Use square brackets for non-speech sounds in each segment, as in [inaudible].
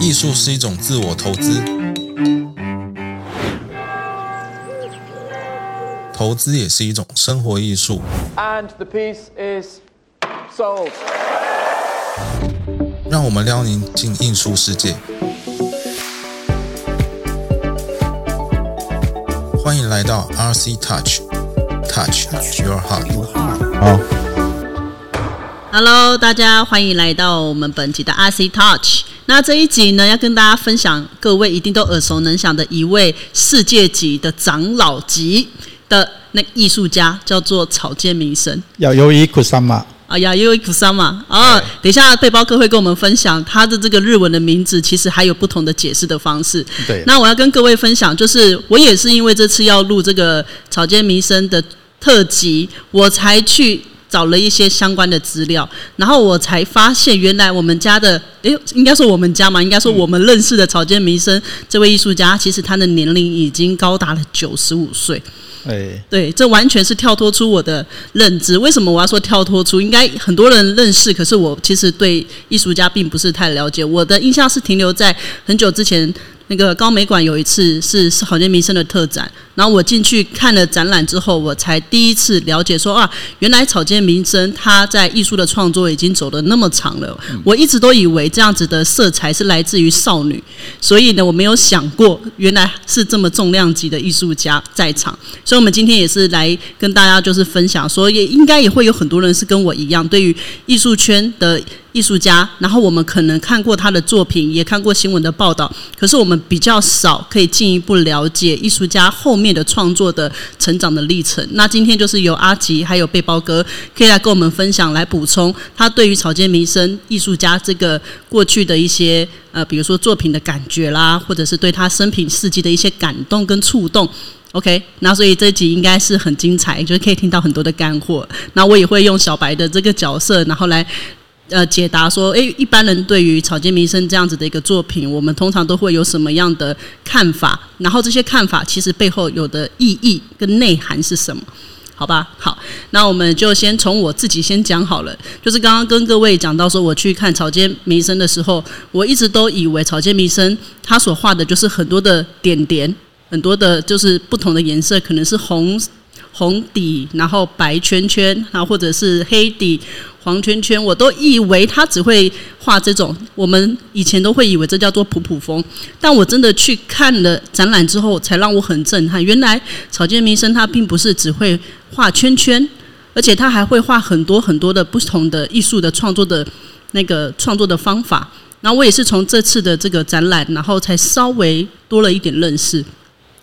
艺术是一种自我投资，投资也是一种生活艺术。And the piece is sold. 让我们撩您进艺术世界。欢迎来到 RC Touch，Touch Your Heart。好，Hello，大家欢迎来到我们本集的 RC Touch。那这一集呢，要跟大家分享各位一定都耳熟能详的一位世界级的长老级的那个艺术家，叫做草间弥生。要由于库萨玛，啊呀，又一库桑嘛啊！等一下，背包客会跟我们分享他的这个日文的名字，其实还有不同的解释的方式。对那我要跟各位分享，就是我也是因为这次要录这个草间弥生的特辑，我才去找了一些相关的资料，然后我才发现，原来我们家的，诶，应该说我们家嘛，应该说我们认识的草间弥生这位艺术家，其实他的年龄已经高达了九十五岁。哎，对，这完全是跳脱出我的认知。为什么我要说跳脱出？应该很多人认识，可是我其实对艺术家并不是太了解。我的印象是停留在很久之前，那个高美馆有一次是是草间弥生的特展，然后我进去看了展览之后，我才第一次了解说啊，原来草间弥生他在艺术的创作已经走的那么长了。我一直都以为这样子的色彩是来自于少女，所以呢，我没有想过原来是这么重量级的艺术家在场。所以，我们今天也是来跟大家就是分享，说也应该也会有很多人是跟我一样，对于艺术圈的艺术家，然后我们可能看过他的作品，也看过新闻的报道，可是我们比较少可以进一步了解艺术家后面的创作的成长的历程。那今天就是由阿吉还有背包哥可以来跟我们分享，来补充他对于草间弥生艺术家这个过去的一些呃，比如说作品的感觉啦，或者是对他生平事迹的一些感动跟触动。OK，那所以这一集应该是很精彩，就是可以听到很多的干货。那我也会用小白的这个角色，然后来呃解答说，诶，一般人对于草间弥生这样子的一个作品，我们通常都会有什么样的看法？然后这些看法其实背后有的意义跟内涵是什么？好吧，好，那我们就先从我自己先讲好了。就是刚刚跟各位讲到说，我去看草间弥生的时候，我一直都以为草间弥生他所画的就是很多的点点，很多的就是不同的颜色，可能是红红底，然后白圈圈，然后或者是黑底黄圈圈，我都以为他只会画这种，我们以前都会以为这叫做普普风，但我真的去看了展览之后，才让我很震撼。原来草间弥生他并不是只会画圈圈，而且他还会画很多很多的不同的艺术的创作的那个创作的方法。然后我也是从这次的这个展览，然后才稍微多了一点认识。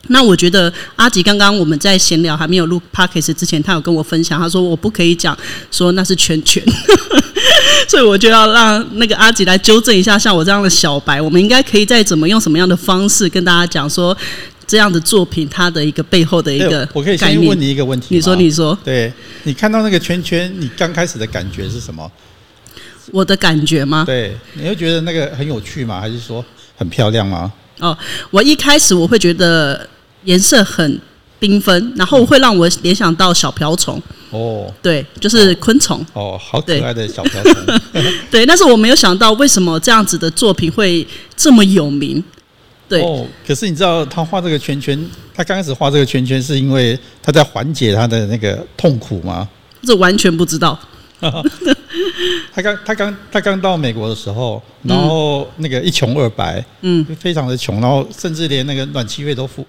那我觉得阿吉刚刚我们在闲聊还没有录 podcast 之前，他有跟我分享，他说我不可以讲说那是圈圈，[laughs] 所以我就要让那个阿吉来纠正一下，像我这样的小白，我们应该可以再怎么用什么样的方式跟大家讲说这样的作品它的一个背后的一个哎我可以。先问你一个问题你说，你说，对你看到那个圈圈，你刚开始的感觉是什么？我的感觉吗？对，你会觉得那个很有趣吗？还是说很漂亮吗？哦，我一开始我会觉得颜色很缤纷，然后会让我联想到小瓢虫，哦对，就是昆虫。哦，好可爱的小瓢虫。[laughs] 对，但是我没有想到为什么这样子的作品会这么有名。对，哦，可是你知道他画这个圈圈，他刚开始画这个圈圈是因为他在缓解他的那个痛苦吗？这完全不知道。[laughs] 他刚他刚他刚到美国的时候，然后那个一穷二白，嗯，非常的穷，然后甚至连那个暖气费都付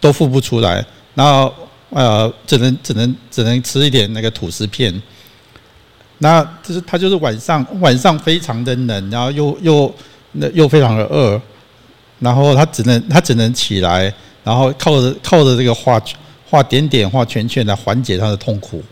都付不出来，然后呃，只能只能只能吃一点那个吐司片。那就是他就是晚上晚上非常的冷，然后又又那又非常的饿，然后他只能他只能起来，然后靠着靠着这个画画点点画圈圈来缓解他的痛苦。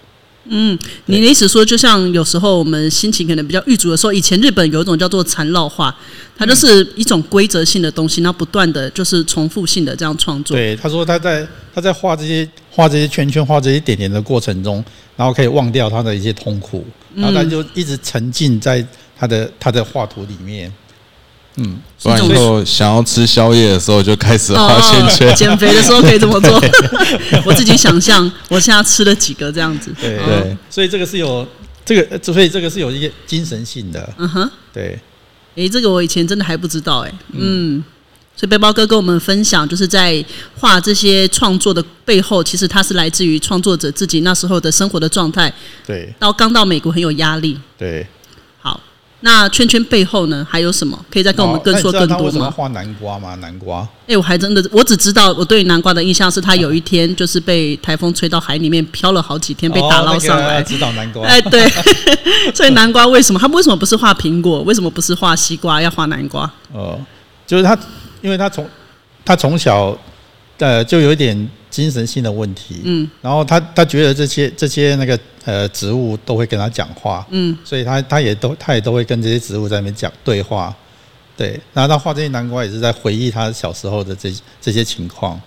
嗯你的意思说，就像有时候我们心情可能比较郁卒的时候，以前日本有一种叫做缠绕画，它就是一种规则性的东西，然后不断的就是重复性的这样创作。对，他说他在他在画这些画这些圈圈、画这些点点的过程中，然后可以忘掉他的一些痛苦，然后他就一直沉浸在他的他的画图里面。不然以后想要吃宵夜的时候就开始画圈圈。哦减肥的时候可以这么做。[laughs] [laughs] 我自己想象，我现在吃了几个这样子。对哦所以这个是有这个，所以这个是有一些精神性的。嗯哼，对，诶，这个我以前真的还不知道、诶，嗯，所以背包哥跟我们分享，就是在画这些创作的背后，其实它是来自于创作者自己那时候的生活的状态，对到刚到美国很有压力。对。好，那圈圈背后呢还有什么可以再跟我们更说更多吗？画南瓜吗？南瓜哎、我还真的，我只知道我对南瓜的印象是他有一天就是被台风吹到海里面漂了好几天，被打捞上来。哦那个知道南瓜。哎，对，[laughs] 所以南瓜为什么他为什么不是画苹果？为什么不是画西瓜，要画南瓜？哦，就是他，因为他从他从小呃就有一点精神性的问题，嗯，然后他他觉得这些这些那个呃植物都会跟他讲话，嗯，所以他他也都他也都会跟这些植物在那边讲对话，对，然后他画这些南瓜也是在回忆他小时候的这这些情况，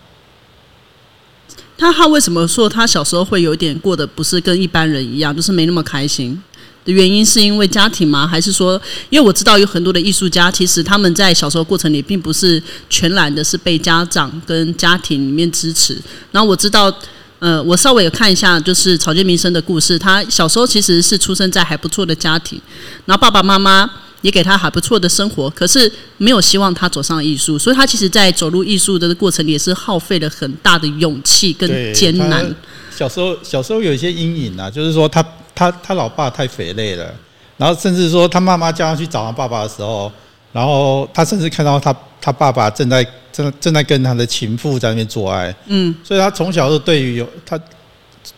他他为什么说他小时候会有点过得不是跟一般人一样，就是没那么开心？的原因是因为家庭吗？还是说，因为我知道有很多的艺术家，其实他们在小时候过程里并不是全然的是被家长跟家庭里面支持。然后我知道，呃，我稍微有看一下，就是草间弥生的故事。他小时候其实是出生在还不错的家庭，然后爸爸妈妈也给他还不错的生活，可是没有希望他走上艺术，所以他其实，在走入艺术的过程里，也是耗费了很大的勇气跟，艰难。小时候小时候有一些阴影啊，就是说他他他老爸太肥累了，然后甚至说他妈妈叫他去找他爸爸的时候，然后他甚至看到他他爸爸正在正正在跟他的情妇在那边做爱，嗯。所以他从小就对于有他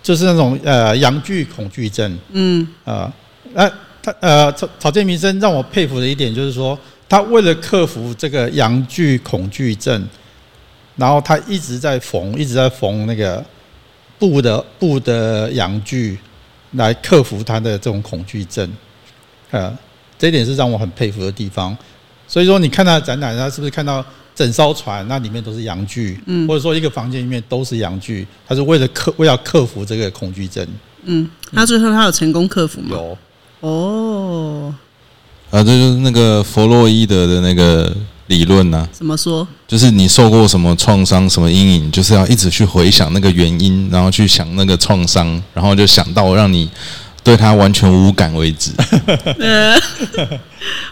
就是那种呃阳具恐惧症。嗯。啊，那、他呃草草间弥生让我佩服的一点就是说，他为了克服这个阳具恐惧症，然后他一直在缝，一直在缝那个布的布的阳具，来克服他的这种恐惧症。呃，这一点是让我很佩服的地方。所以说，你看他的展览，他是不是看到整艘船那里面都是阳具，嗯或者说一个房间里面都是阳具，他是为了克为了克服这个恐惧症。嗯，那最后他有成功克服吗？有哦，啊，这就是那个弗洛伊德的那个理论呢、怎么说？就是你受过什么创伤、什么阴影，就是要一直去回想那个原因，然后去想那个创伤，然后就想到让你对他完全无感为止。[laughs] [laughs] 呃，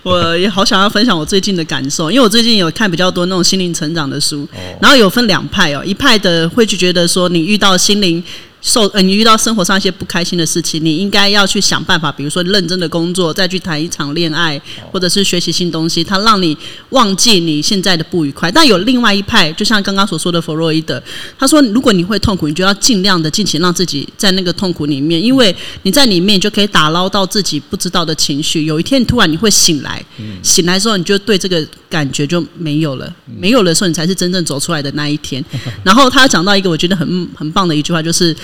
我也好想要分享我最近的感受，因为我最近有看比较多那种心灵成长的书，然后有分两派哦，一派的会去觉得说，你遇到心灵受，呃，你遇到生活上一些不开心的事情，你应该要去想办法，比如说认真的工作，再去谈一场恋爱，或者是学习新东西，它让你忘记你现在的不愉快。但有另外一派，就像刚刚所说的弗洛伊德，他说，如果你会痛苦，你就要尽量的尽情让自己在那个痛苦里面，因为你在里面你就可以打捞到自己不知道的情绪。有一天你突然你会醒来，醒来之后你就对这个感觉就没有了，没有了的时候你才是真正走出来的那一天。然后他讲到一个我觉得很很棒的一句话，就是。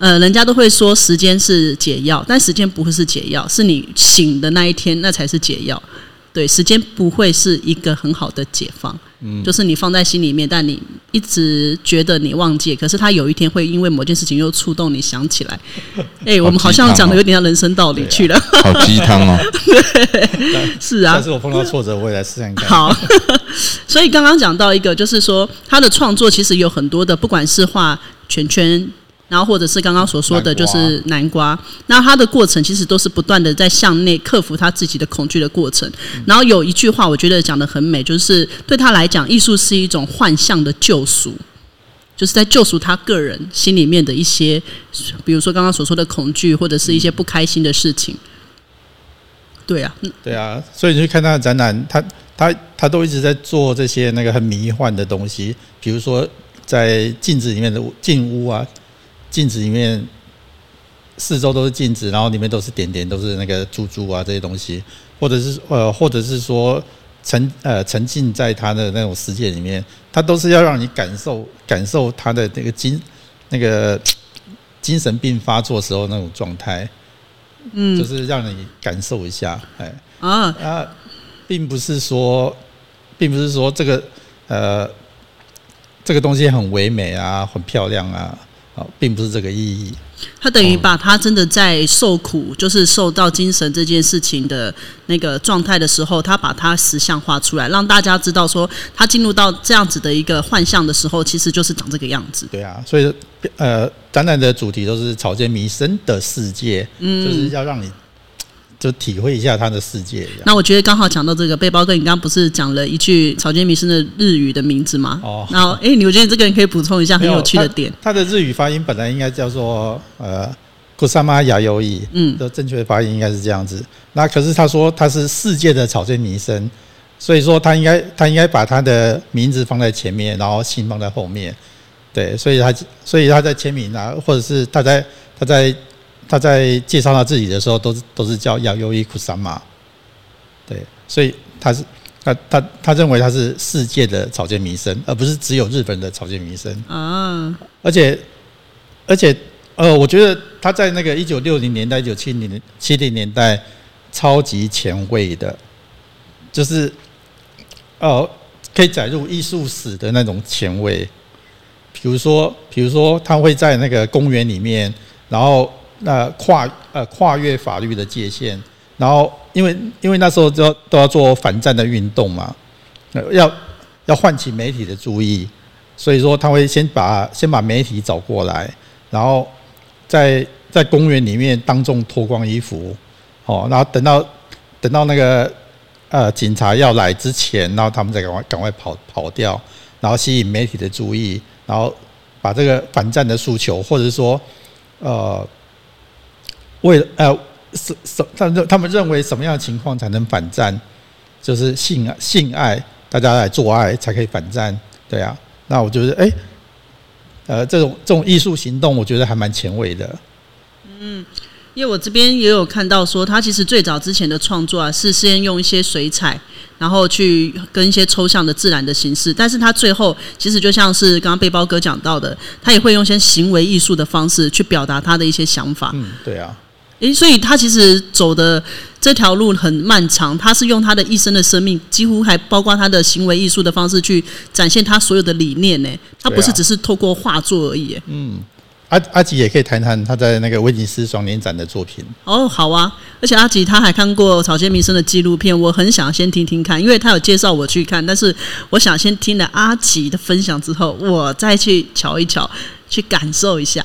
呃，人家都会说时间是解药，但时间不会是解药，是你醒的那一天，那才是解药。对，时间不会是一个很好的解放，嗯就是你放在心里面，但你一直觉得你忘记，可是他有一天会因为某件事情又触动你想起来。哎、我们好像讲的有点像人生道理去了。好鸡汤哦！[laughs] 是啊但，是我碰到挫折，我也来试看看。好，[laughs] 所以刚刚讲到一个，就是说他的创作其实有很多的，不管是画圈圈。然后，或者是刚刚所说的，就是南瓜。那他的过程其实都是不断的在向内克服他自己的恐惧的过程。然后有一句话，我觉得讲的很美，就是对他来讲，艺术是一种幻象的救赎，就是在救赎他个人心里面的一些，比如说刚刚所说的恐惧，或者是一些不开心的事情。对啊，嗯对啊，所以你去看他的展览，他他他都一直在做这些那个很迷幻的东西，比如说在镜子里面的镜屋啊，镜子里面四周都是镜子，然后里面都是点点，都是那个珠珠啊这些东西，或者是呃，或者是说沉呃沉浸在他的那种世界里面，他都是要让你感受感受他的那个精那个精神病发作时候那种状态。嗯。就是让你感受一下，哎。啊，啊，并不是说，并不是说这个呃这个东西很唯美啊，很漂亮啊，啊，并不是这个意义。他等于把他真的在受苦，就是受到精神这件事情的那个状态的时候，他把它实像化出来，让大家知道说，他进入到这样子的一个幻象的时候，其实就是长这个样子。对啊，所以呃，展览的主题都是草间弥生的世界，嗯就是要让你就体会一下他的世界。那我觉得刚好讲到这个背包哥，你刚刚不是讲了一句草间弥生的日语的名字吗？哦然后哎，你我觉得这个人可以补充一下很有趣的点。他，他的日语发音本来应该叫做呃库萨玛雅优伊，嗯的正确发音应该是这样子。那可是他说他是世界的草间弥生，所以说他应该他应该把他的名字放在前面，然后姓放在后面。对，所以他所以他在签名啊，或者是他在他在他在介绍他自己的时候，都是都是叫雅优伊库萨玛。对，所以他是他他他认为他是世界的草间弥生，而不是只有日本的草间弥生。啊，而且而且呃，我觉得他在那个一九六零年代、一九七零七零年代超级前卫的，就是呃，可以载入艺术史的那种前卫。比如说，比如说，他会在那个公园里面，然后呃跨呃跨越法律的界限，然后因为因为那时候都要都要做反战的运动嘛，呃要要唤起媒体的注意，所以说他会先把先把媒体找过来，然后在在公园里面当众脱光衣服，哦，然后等到等到那个呃警察要来之前，然后他们再赶快赶快跑跑掉，然后吸引媒体的注意，然后把这个反战的诉求，或者说呃为了呃什什他们他们认为什么样的情况才能反战？就是性爱性爱，大家来做爱才可以反战，对啊。那我觉得，哎、呃，这种这种艺术行动，我觉得还蛮前卫的。嗯因为我这边也有看到说，他其实最早之前的创作啊，是先用一些水彩，然后去跟一些抽象的自然的形式，但是他最后其实就像是刚刚背包哥讲到的，他也会用一些行为艺术的方式去表达他的一些想法。嗯，对啊，诶，所以他其实走的这条路很漫长，他是用他的一生的生命，几乎还包括他的行为艺术的方式去展现他所有的理念呢。他不是只是透过画作而已。嗯阿阿吉也可以谈谈他在那个威尼斯双年展的作品。哦，好啊，而且阿吉他还看过草间弥生的纪录片，我很想先听听看，因为他有介绍我去看，但是我想先听了阿吉的分享之后，我再去瞧一瞧，去感受一下。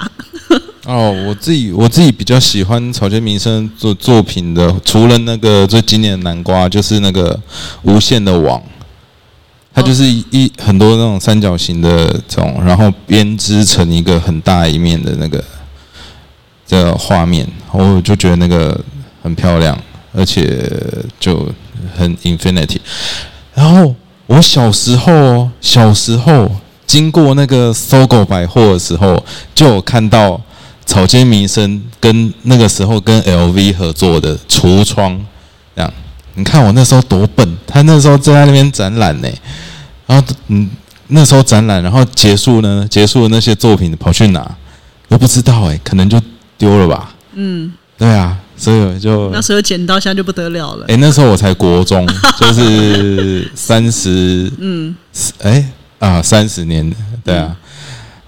哦，我自己我自己比较喜欢草间弥生作作品的，除了那个最经典的南瓜，就是那个无限的网，它就是一很多那种三角形的这种，然后编织成一个很大一面的那个这个画面，我就觉得那个很漂亮，而且就很 infinity。然后我小时候哦，小时候经过那个搜狗百货的时候，就有看到草间弥生跟那个时候跟 LV 合作的橱窗，这样。你看我那时候多笨，他那时候正在那边展览呢，然后嗯，那时候展览，然后结束呢，结束了那些作品跑去哪，我不知道哎，可能就丢了吧。嗯，对啊，所以我就那时候捡到，现在就不得了了。哎、那时候我才国中，[laughs] 就是三十，嗯，哎啊，三十年，对啊，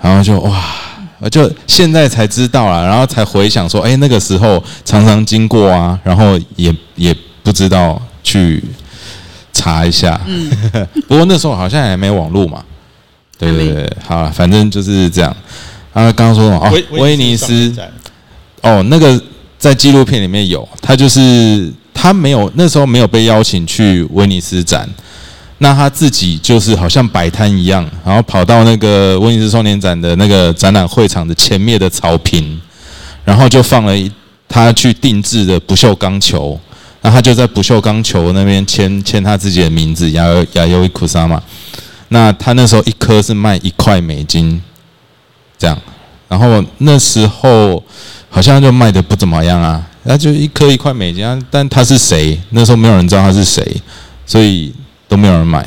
然后就哇，我就现在才知道啦，然后才回想说，哎、那个时候常常经过啊，然后也也不知道去查一下，嗯，[laughs] 不过那时候好像还没网络嘛，对对对，好了，反正就是这样。啊，刚刚说什么？哦，威尼斯。哦，那个在纪录片里面有，他就是他没有那时候没有被邀请去威尼斯展，那他自己就是好像摆摊一样，然后跑到那个威尼斯双年展的那个展览会场的前面的草坪，然后就放了一他去定制的不锈钢球，那他就在不锈钢球那边签签他自己的名字，亚亚优伊库萨嘛。那他那时候一颗是卖一块美金，这样，然后那时候好像就卖的不怎么样啊，那就一颗一块美金啊，但他是谁？那时候没有人知道他是谁，所以都没有人买，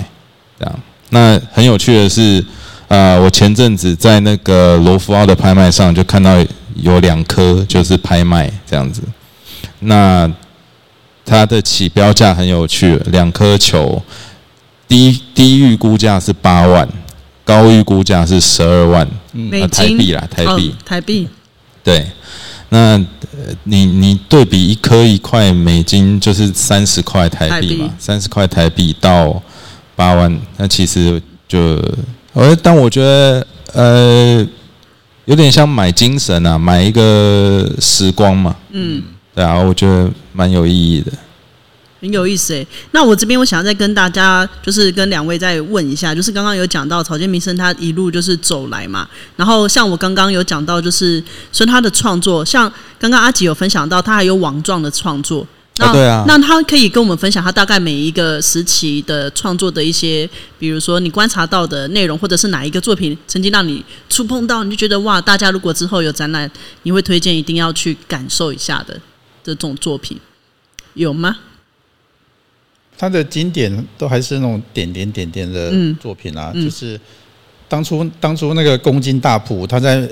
这样。那很有趣的是，呃，我前阵子在那个罗浮奥的拍卖上就看到有两颗就是拍卖这样子，那它的起标价很有趣，两颗球，低低预估价是八万，高预估价是十二万，嗯呃台币啦，台币。哦台币，对，那呃你你对比一颗一块美金就是三十块台币嘛三十块台币到八万，那其实就呃，但我觉得呃，有点像买精神啊，买一个时光嘛，嗯，对啊，我觉得蛮有意义的。很有意思诶。那我这边我想要再跟大家，就是跟两位再问一下，就是刚刚有讲到草间弥生他一路就是走来嘛，然后像我刚刚有讲到，就是说他的创作，像刚刚阿吉有分享到，他还有网状的创作。那、啊对啊那他可以跟我们分享他大概每一个时期的创作的一些，比如说你观察到的内容，或者是哪一个作品曾经让你触碰到，你就觉得哇，大家如果之后有展览，你会推荐一定要去感受一下的这种作品，有吗？他的经典都还是那种点点点点的嗯。作品啊，嗯。就是当初当初那个公斤大浦，他在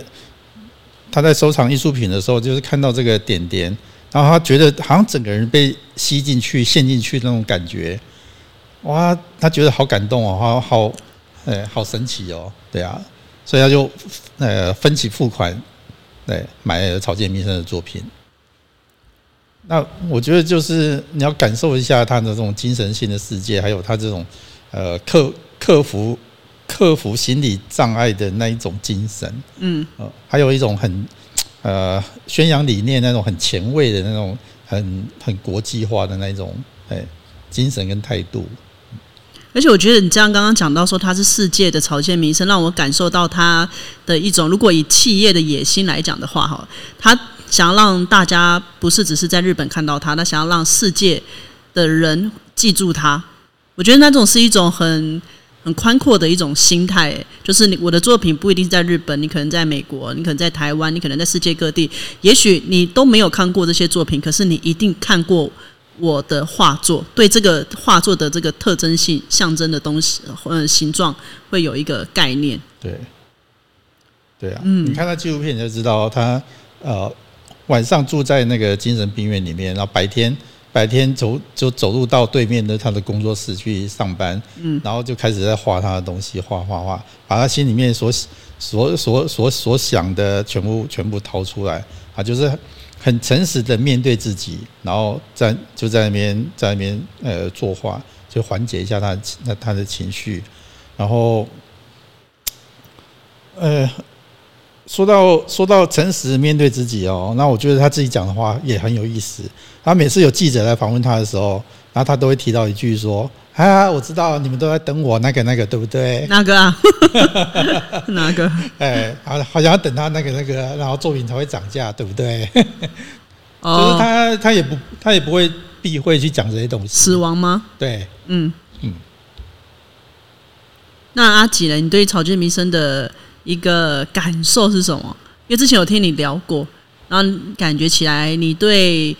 他在收藏艺术品的时候，就是看到这个点点，然后他觉得好像整个人被吸进去、陷进去那种感觉，哇，他觉得好感动哦，好好，呃，好神奇哦，对啊，所以他就呃分期付款，对，买了草间弥生的作品。那我觉得就是你要感受一下他的这种精神性的世界，还有他这种呃克克服克服心理障碍的那一种精神，嗯，呃，还有一种很呃宣扬理念那种很前卫的那种很很国际化的那一种哎精神跟态度。而且我觉得你这样刚刚讲到说他是世界的草间弥生，让我感受到他的一种，如果以企业的野心来讲的话，哈，他想要让大家不是只是在日本看到他，他想要让世界的人记住他。我觉得那种是一种很很宽阔的一种心态，就是你我的作品不一定在日本，你可能在美国，你可能在台湾，你可能在世界各地，也许你都没有看过这些作品，可是你一定看过我的画作，对这个画作的这个特征性、象征的东西，呃，形状会有一个概念。对，对啊，嗯你看他纪录片你就知道他呃晚上住在那个精神病院里面，然后白天白天走就走路到对面的他的工作室去上班，嗯，然后就开始在画他的东西，画画画，把他心里面所所所所所想的全部全部掏出来，啊，就是很诚实的面对自己，然后在就在那边在那边呃作画，就缓解一下他的那他的情绪，然后。呃，说到说到诚实面对自己哦，那我觉得他自己讲的话也很有意思。他每次有记者来访问他的时候，然后他都会提到一句说：“啊，我知道你们都在等我那个那个，对不对哪个啊？[laughs] 哪个？？” [laughs] 哎，好，好像要等他那个那个，然后作品才会涨价，对不对？[laughs] 就是哦，他他也不他也不会避讳去讲这些东西。死亡吗？对，嗯嗯。那阿吉呢？你对草间弥生的一个感受是什么？因为之前有听你聊过，然后感觉起来你对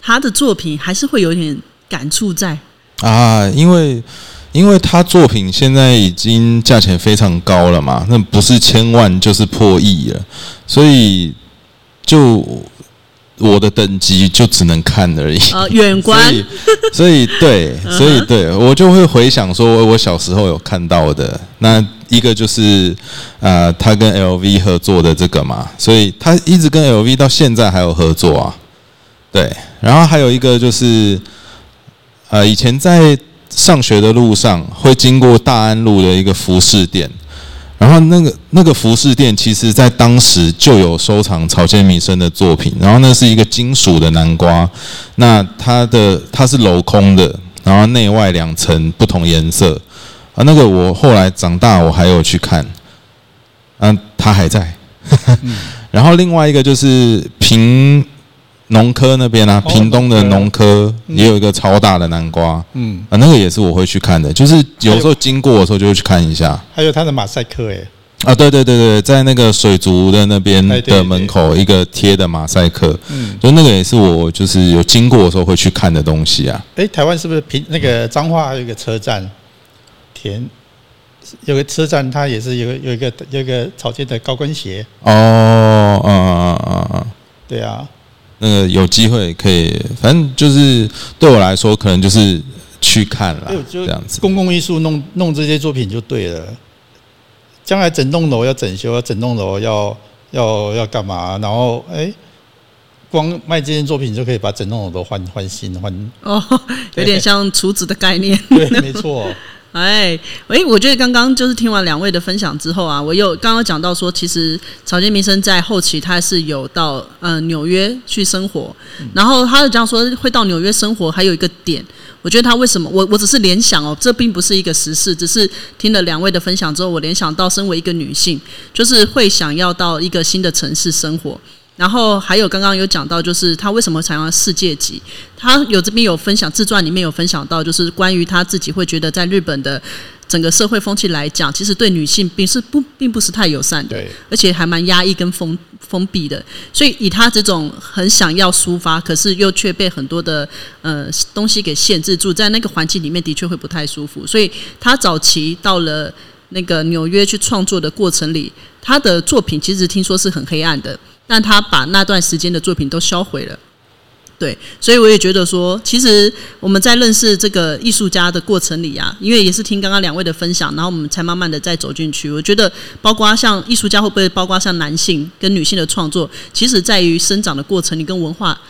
他的作品还是会有点感触在。啊，因为因为他作品现在已经价钱非常高了嘛，那不是千万就是破亿了，所以就我的等级就只能看而已。啊，远 [laughs] 所观以，所以对，所以对我就会回想说，我小时候有看到的那一个就是呃，他跟 LV 合作的这个嘛，所以他一直跟 LV 到现在还有合作啊。对，然后还有一个就是呃，以前在上学的路上会经过大安路的一个服饰店，然后那个那个服饰店其实在当时就有收藏草间弥生的作品，然后那是一个金属的南瓜，那它的它是镂空的，然后内外两层不同颜色啊，那个我后来长大我还有去看，嗯、他还在。[laughs] 然后另外一个就是屏农科那边啊，哦屏东的农科也有一个超大的南瓜，嗯，啊，那个也是我会去看的，就是有时候经过的时候就会去看一下。还有他的马赛克，哎，啊，对对对对，在那个水族的那边的门口一个贴的马赛克，嗯，就那个也是我就是有经过的时候会去看的东西啊。哎，台湾是不是平那个彰化还有一个车站，田有个车站，它也是有有一个有一个草间的高跟鞋，哦，嗯嗯嗯嗯，对啊，那个有机会可以，反正就是对我来说，可能就是去看了，就这样子。公共艺术弄弄这些作品就对了。将来整栋楼要整修，要整栋楼要要要干嘛？然后哎，光卖这件作品就可以把整栋楼都换换新换，哦，有点像厨子的概念。[laughs] 对，没错，哎，喂，我觉得刚刚就是听完两位的分享之后啊，我又刚刚讲到说，其实草间弥生在后期他是有到呃纽约去生活，然后他就讲说会到纽约生活，还有一个点，我觉得他为什么我我只是联想哦，这并不是一个实事，只是听了两位的分享之后，我联想到身为一个女性，就是会想要到一个新的城市生活。然后还有刚刚有讲到，就是他为什么想要世界级？他有这边有分享自传里面有分享到，就是关于他自己会觉得在日本的整个社会风气来讲，其实对女性并是不并不是太友善的，对，而且还蛮压抑跟封封闭的。所以以他这种很想要抒发，可是又却被很多的呃东西给限制住，在那个环境里面的确会不太舒服。所以他早期到了那个纽约去创作的过程里，他的作品其实听说是很黑暗的。但他把那段时间的作品都销毁了，对，所以我也觉得说，其实我们在认识这个艺术家的过程里啊，因为也是听刚刚两位的分享，然后我们才慢慢的再走进去。我觉得，包括像艺术家会不会包括像男性跟女性的创作，其实在于生长的过程里跟文化，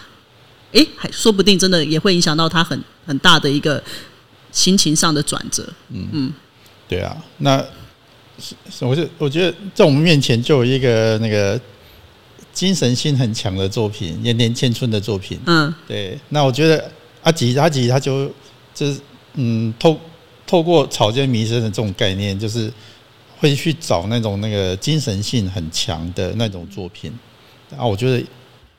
诶，还说不定真的也会影响到他很很大的一个心情上的转折。嗯嗯，对啊，那是是我就我觉得在我们面前就有一个那个。精神性很强的作品，延年千春的作品。嗯，对。那我觉得阿吉阿吉他就就是嗯，透透过草间弥生的这种概念，就是会去找那种那个精神性很强的那种作品。啊，我觉得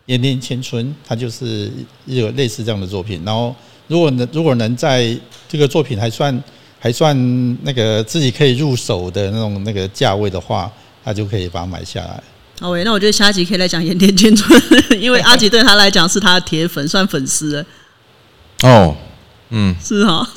延年千春它就是一个类似这样的作品。然后，如果能如果能在这个作品还算还算那个自己可以入手的那种那个价位的话，他就可以把它买下来。好喂，那我觉得下一集可以来讲《盐田千春》，因为阿吉对他来讲是他的铁粉，算粉丝。哦，嗯，是哈。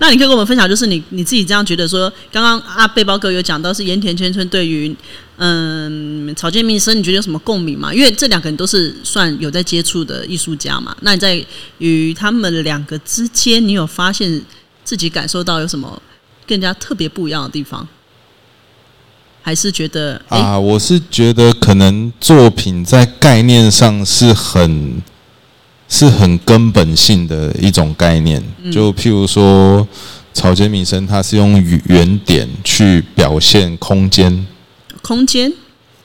那你可以跟我们分享，就是你你自己这样觉得说，刚刚阿背包哥有讲到是盐田千春对于嗯草间弥生，你觉得有什么共鸣吗？因为这两个人都是算有在接触的艺术家嘛。那你在与他们两个之间，你有发现自己感受到有什么更加特别不一样的地方？还是觉得啊，我是觉得可能作品在概念上是很是很根本性的一种概念，就譬如说草间弥生，他是用圆点去表现空间，空间，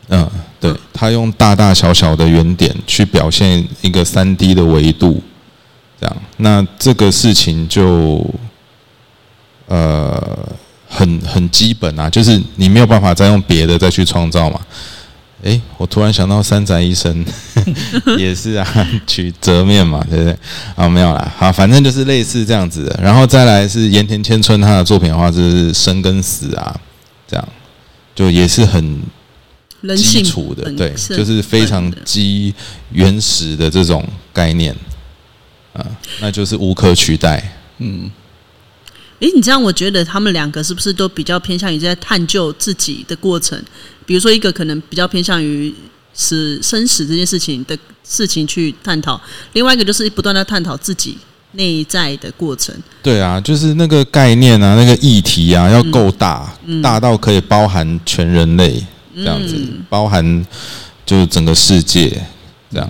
嗯，对他用大大小小的圆点去表现一个三 D 的维度，这样，那这个事情就呃。很很基本啊，就是你没有办法再用别的再去创造嘛。诶，我突然想到三宅一生 [laughs] 也是啊，[laughs] 取折面嘛，对不对？啊，没有啦，好，反正就是类似这样子的。然后再来是盐田千春他的作品的话，就是生跟死啊，这样就也是很基础的，对，就是非常基原始的这种概念啊，那就是无可取代，嗯。诶，你这样我觉得他们两个是不是都比较偏向于在探究自己的过程？比如说一个可能比较偏向于死生死这件事情的事情去探讨，另外一个就是不断的探讨自己内在的过程。对啊，就是那个概念啊，那个议题啊，要够大，大到可以包含全人类这样子，包含就是整个世界这样。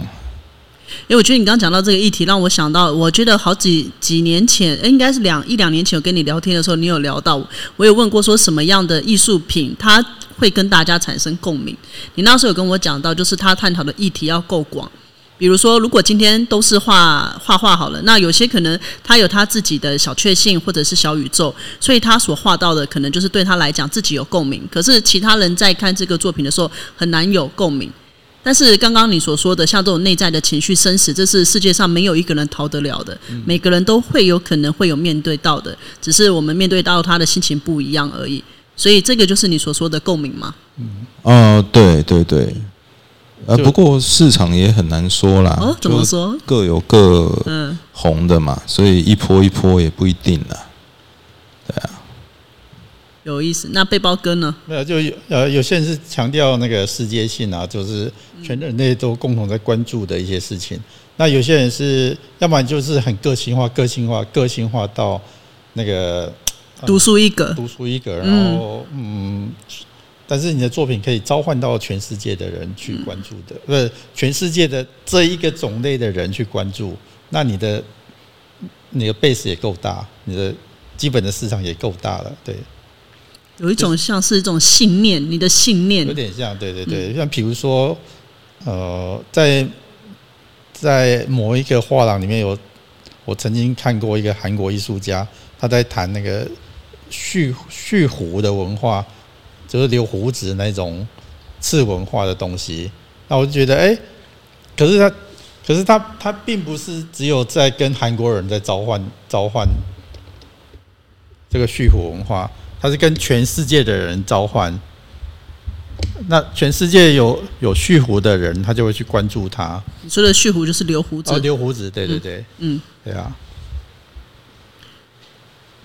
因为我觉得你刚刚讲到这个议题，让我想到，我觉得好几几年前，应该是两一两年前，我跟你聊天的时候，你有聊到，我有问过说什么样的艺术品它会跟大家产生共鸣。你那时候有跟我讲到，就是他探讨的议题要够广，比如说，如果今天都是画画画好了，那有些可能他有他自己的小确幸或者是小宇宙，所以他所画到的可能就是对他来讲自己有共鸣，可是其他人在看这个作品的时候很难有共鸣。但是刚刚你所说的，像这种内在的情绪生死，这是世界上没有一个人逃得了的，每个人都会有可能会有面对到的，只是我们面对到他的心情不一样而已。所以这个就是你所说的共鸣吗？嗯，哦，对对对，呃，不过市场也很难说啦。哦，怎么说？各有各嗯红的嘛，所以一波一波也不一定啦。对啊。有意思，那背包哥呢？没有，就有呃，有些人是强调那个世界性啊，就是全人类都共同在关注的一些事情。那有些人是，要不然就是很个性化、个性化、个性化到那个独树一格，独树一格。然后，嗯，但是你的作品可以召唤到全世界的人去关注的，不是全世界的这一个种类的人去关注。那你的你的 base 也够大，你的。基本的市场也够大了，对，有一种像是一种信念，你的信念。有点像，对对对，像比如说，呃，在在某一个画廊里面有，我曾经看过一个韩国艺术家，他在谈那个蓄蓄胡的文化，就是留胡子那种次文化的东西。那我就觉得，哎、可是他，可是他，他并不是只有在跟韩国人在召唤召唤这个蓄胡文化，他是跟全世界的人召唤。那全世界有有蓄胡的人，他就会去关注他。你说的蓄胡就是留胡子哦，，留胡子，对对对，嗯，对啊。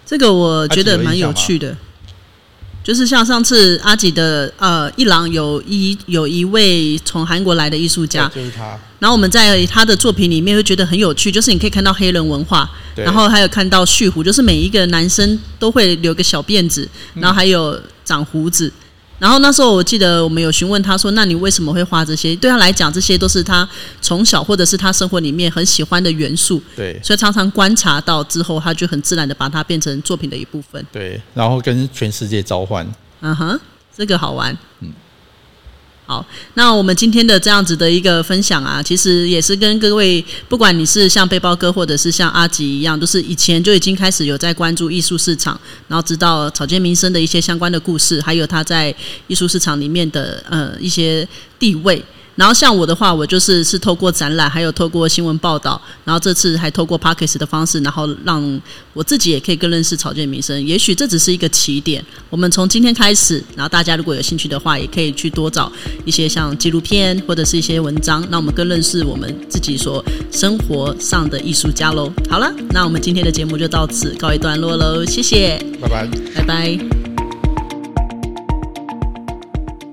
这个我觉得蛮有趣的。就是像上次阿吉的呃一郎有一有一位从韩国来的艺术家，就是他，然后我们在他的作品里面会觉得很有趣，就是你可以看到黑人文化，然后还有看到蓄胡，就是每一个男生都会留个小辫子，嗯。然后还有长胡子。然后那时候我记得我们有询问他说：“那你为什么会画这些？”对他来讲，这些都是他从小或者是他生活里面很喜欢的元素，对所以常常观察到之后，他就很自然的把它变成作品的一部分。对，然后跟全世界召唤，嗯哼，这个好玩。嗯，好，那我们今天的这样子的一个分享啊，其实也是跟各位，不管你是像背包哥或者是像阿吉一样，都是以前就已经开始有在关注艺术市场，然后知道草间弥生的一些相关的故事，还有他在艺术市场里面的呃一些地位。然后像我的话，我就是是透过展览，还有透过新闻报道，然后这次还透过 p a c k e s 的方式，然后让我自己也可以更认识草间弥生。也许这只是一个起点，我们从今天开始，然后大家如果有兴趣的话，也可以去多找一些像纪录片或者是一些文章，那我们更认识我们自己所生活上的艺术家喽。好了，那我们今天的节目就到此告一段落喽，谢谢，拜拜。拜拜。